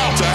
Gibraltar.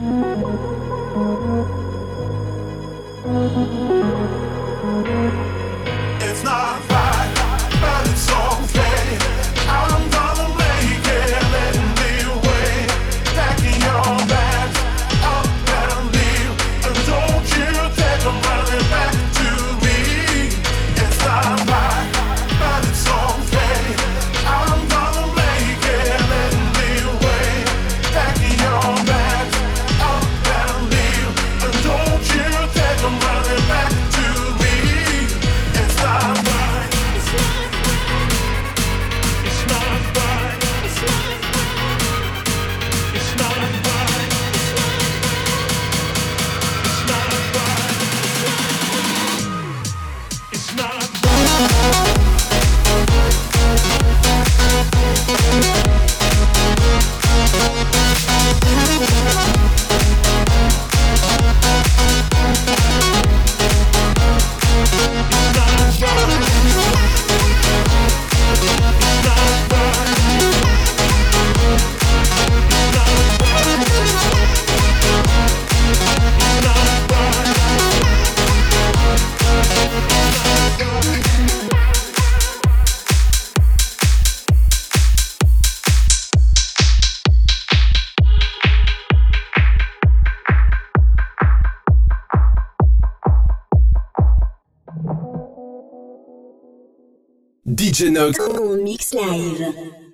Oh. DJ Nox. En mix live.